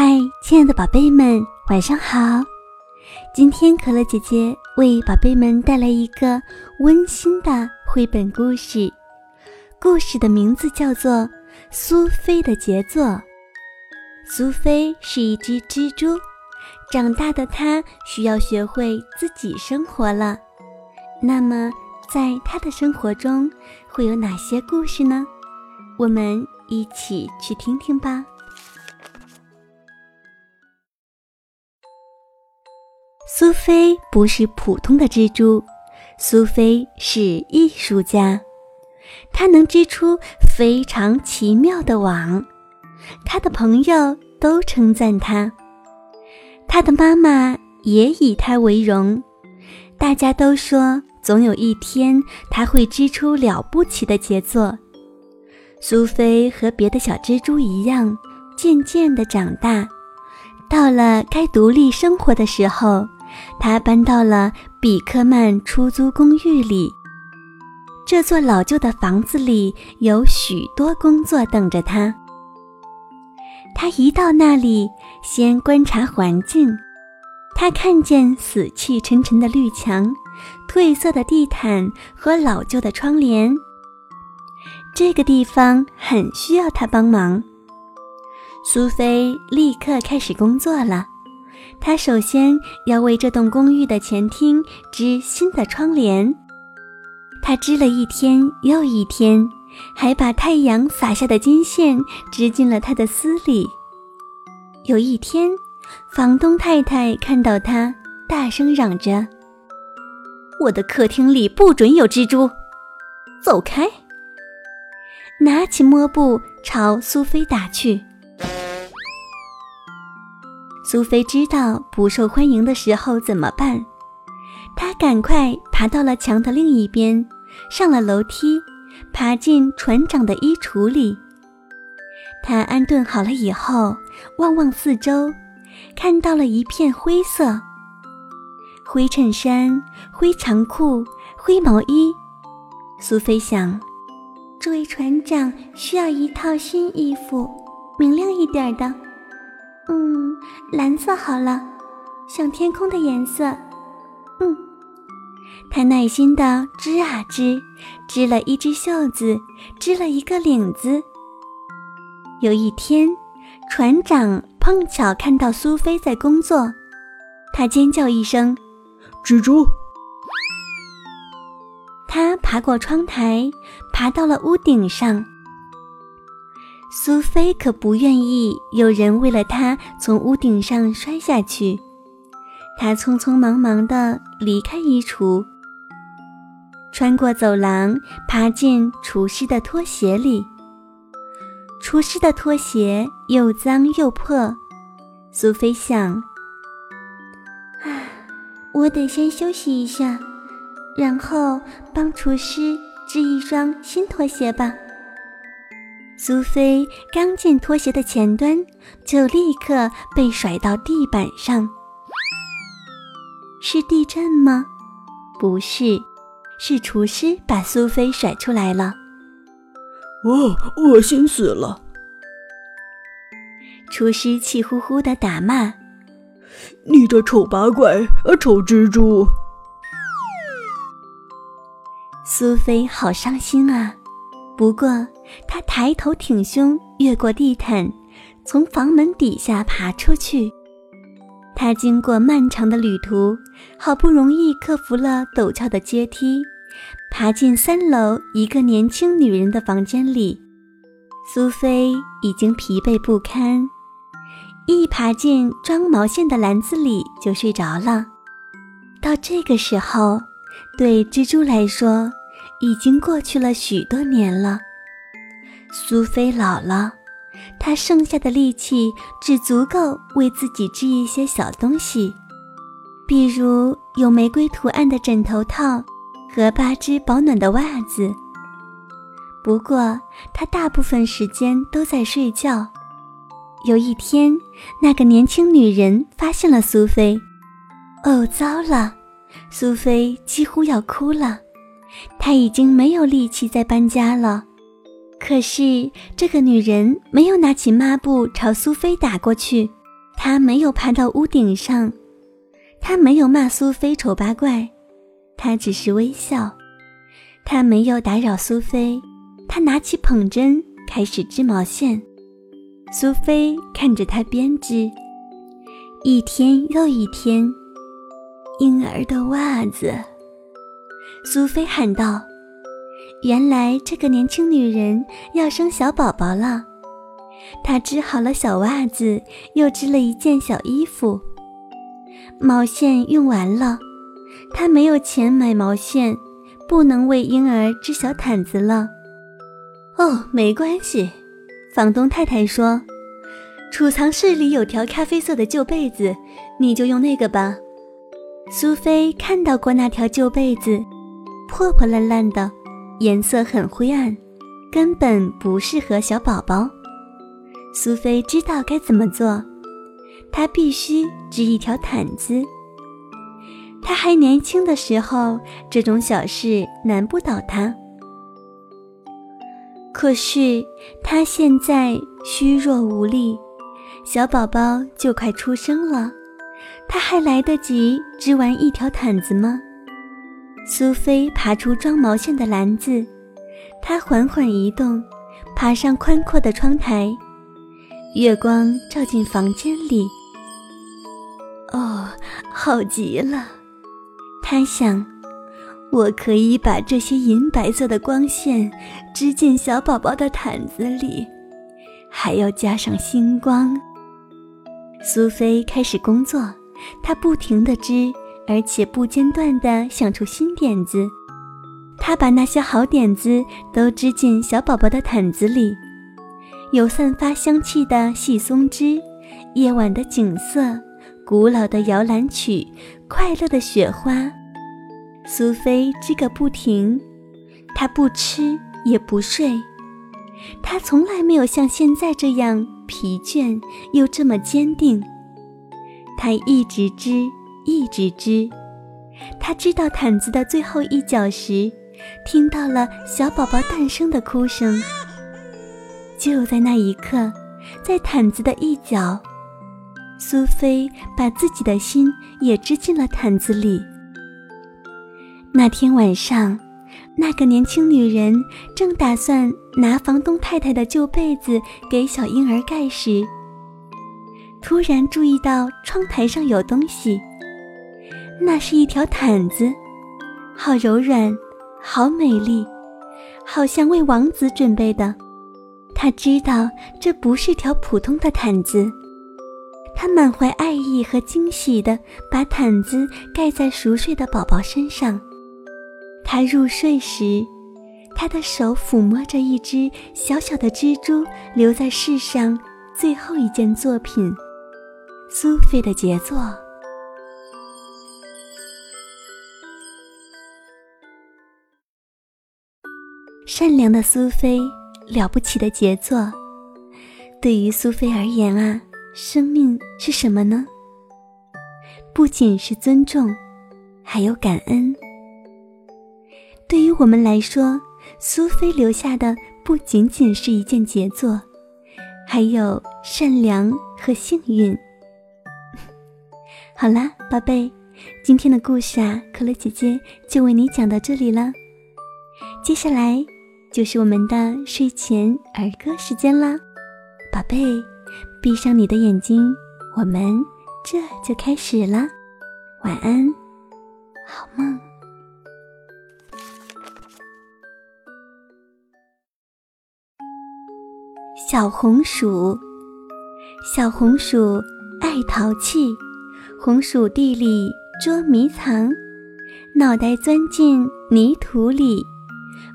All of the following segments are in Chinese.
嗨，亲爱的宝贝们，晚上好！今天可乐姐姐为宝贝们带来一个温馨的绘本故事，故事的名字叫做《苏菲的杰作》。苏菲是一只蜘蛛，长大的她需要学会自己生活了。那么，在她的生活中会有哪些故事呢？我们一起去听听吧。苏菲不是普通的蜘蛛，苏菲是艺术家，她能织出非常奇妙的网。她的朋友都称赞她，她的妈妈也以她为荣。大家都说，总有一天她会织出了不起的杰作。苏菲和别的小蜘蛛一样，渐渐地长大，到了该独立生活的时候。他搬到了比克曼出租公寓里。这座老旧的房子里有许多工作等着他。他一到那里，先观察环境。他看见死气沉沉的绿墙、褪色的地毯和老旧的窗帘。这个地方很需要他帮忙。苏菲立刻开始工作了。他首先要为这栋公寓的前厅织新的窗帘。他织了一天又一天，还把太阳洒下的金线织进了他的丝里。有一天，房东太太看到他，大声嚷着：“我的客厅里不准有蜘蛛，走开！”拿起抹布朝苏菲打去。苏菲知道不受欢迎的时候怎么办，她赶快爬到了墙的另一边，上了楼梯，爬进船长的衣橱里。她安顿好了以后，望望四周，看到了一片灰色：灰衬衫、灰长裤、灰毛衣。苏菲想，这位船长需要一套新衣服，明亮一点的。嗯，蓝色好了，像天空的颜色。嗯，他耐心地织啊织，织了一只袖子，织了一个领子。有一天，船长碰巧看到苏菲在工作，他尖叫一声：“蜘蛛！”他爬过窗台，爬到了屋顶上。苏菲可不愿意有人为了她从屋顶上摔下去，她匆匆忙忙地离开衣橱，穿过走廊，爬进厨师的拖鞋里。厨师的拖鞋又脏又破，苏菲想：“啊，我得先休息一下，然后帮厨师织一双新拖鞋吧。”苏菲刚进拖鞋的前端，就立刻被甩到地板上。是地震吗？不是，是厨师把苏菲甩出来了。哦，恶心死了！厨师气呼呼地打骂：“你这丑八怪，丑蜘蛛！”苏菲好伤心啊。不过，他抬头挺胸，越过地毯，从房门底下爬出去。他经过漫长的旅途，好不容易克服了陡峭的阶梯，爬进三楼一个年轻女人的房间里。苏菲已经疲惫不堪，一爬进装毛线的篮子里就睡着了。到这个时候，对蜘蛛来说，已经过去了许多年了。苏菲老了，她剩下的力气只足够为自己织一些小东西，比如有玫瑰图案的枕头套和八只保暖的袜子。不过，她大部分时间都在睡觉。有一天，那个年轻女人发现了苏菲。哦，糟了！苏菲几乎要哭了。他已经没有力气再搬家了，可是这个女人没有拿起抹布朝苏菲打过去，她没有爬到屋顶上，她没有骂苏菲丑八怪，她只是微笑。她没有打扰苏菲，她拿起捧针开始织毛线。苏菲看着她编织，一天又一天，婴儿的袜子。苏菲喊道：“原来这个年轻女人要生小宝宝了。”她织好了小袜子，又织了一件小衣服。毛线用完了，她没有钱买毛线，不能为婴儿织小毯子了。哦，没关系，房东太太说，储藏室里有条咖啡色的旧被子，你就用那个吧。苏菲看到过那条旧被子，破破烂烂的，颜色很灰暗，根本不适合小宝宝。苏菲知道该怎么做，她必须织一条毯子。她还年轻的时候，这种小事难不倒她。可是她现在虚弱无力，小宝宝就快出生了，她还来得及织完一条毯子吗？苏菲爬出装毛线的篮子，她缓缓移动，爬上宽阔的窗台。月光照进房间里，哦，好极了！她想，我可以把这些银白色的光线织进小宝宝的毯子里，还要加上星光。苏菲开始工作，她不停地织，而且不间断地想出新点子。他把那些好点子都织进小宝宝的毯子里。有散发香气的细松枝，夜晚的景色，古老的摇篮曲，快乐的雪花。苏菲织个不停，她不吃也不睡，她从来没有像现在这样疲倦又这么坚定。她一直织，一直织。她织到毯子的最后一角时，听到了小宝宝诞生的哭声。就在那一刻，在毯子的一角，苏菲把自己的心也织进了毯子里。那天晚上，那个年轻女人正打算拿房东太太的旧被子给小婴儿盖时，突然注意到窗台上有东西。那是一条毯子，好柔软，好美丽，好像为王子准备的。他知道这不是条普通的毯子，他满怀爱意和惊喜地把毯子盖在熟睡的宝宝身上。他入睡时，他的手抚摸着一只小小的蜘蛛留在世上最后一件作品——苏菲的杰作。善良的苏菲。了不起的杰作，对于苏菲而言啊，生命是什么呢？不仅是尊重，还有感恩。对于我们来说，苏菲留下的不仅仅是一件杰作，还有善良和幸运。好啦，宝贝，今天的故事啊，可乐姐姐就为你讲到这里了。接下来。就是我们的睡前儿歌时间啦，宝贝，闭上你的眼睛，我们这就开始了。晚安，好梦。小红薯，小红薯爱淘气，红薯地里捉迷藏，脑袋钻进泥土里。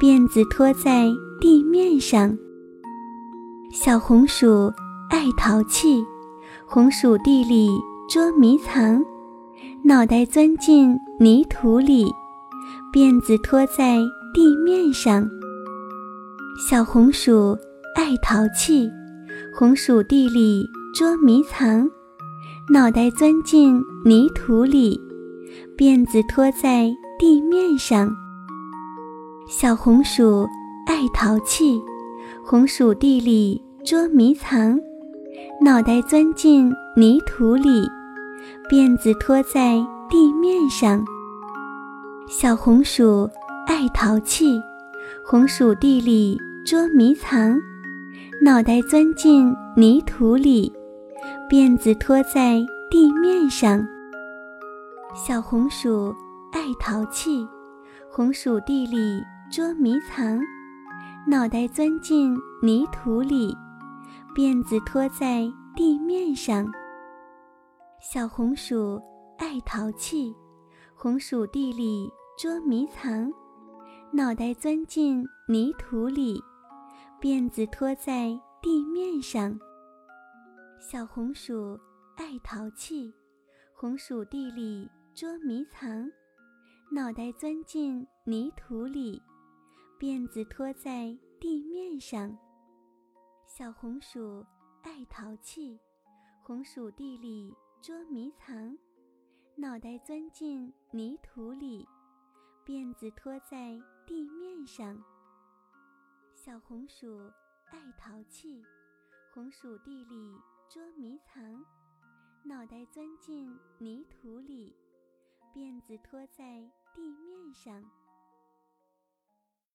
辫子拖在地面上。小红薯爱淘气，红薯地里捉迷藏，脑袋钻进泥土里，辫子拖在地面上。小红薯爱淘气，红薯地里捉迷藏，脑袋钻进泥土里，辫子拖在地面上。小红薯爱淘气，红薯地里捉迷藏，脑袋钻进泥土里，辫子拖在地面上。小红薯爱淘气，红薯地里捉迷藏，脑袋钻进泥土里，辫子拖在地面上。小红薯爱淘气，红薯地里捉迷藏，脑袋钻进泥土里，辫子拖在地面上。小红薯爱淘气，红薯地里捉迷藏，脑袋钻进泥土里，辫子拖在地面上。小红薯爱淘气，红薯地里。捉迷藏，脑袋钻进泥土里，辫子拖在地面上。小红薯爱淘气，红薯地里捉迷藏，脑袋钻进泥土里，辫子拖在地面上。小红薯爱淘气，红薯地里捉迷藏，脑袋钻进泥土里。辫子拖在地面上。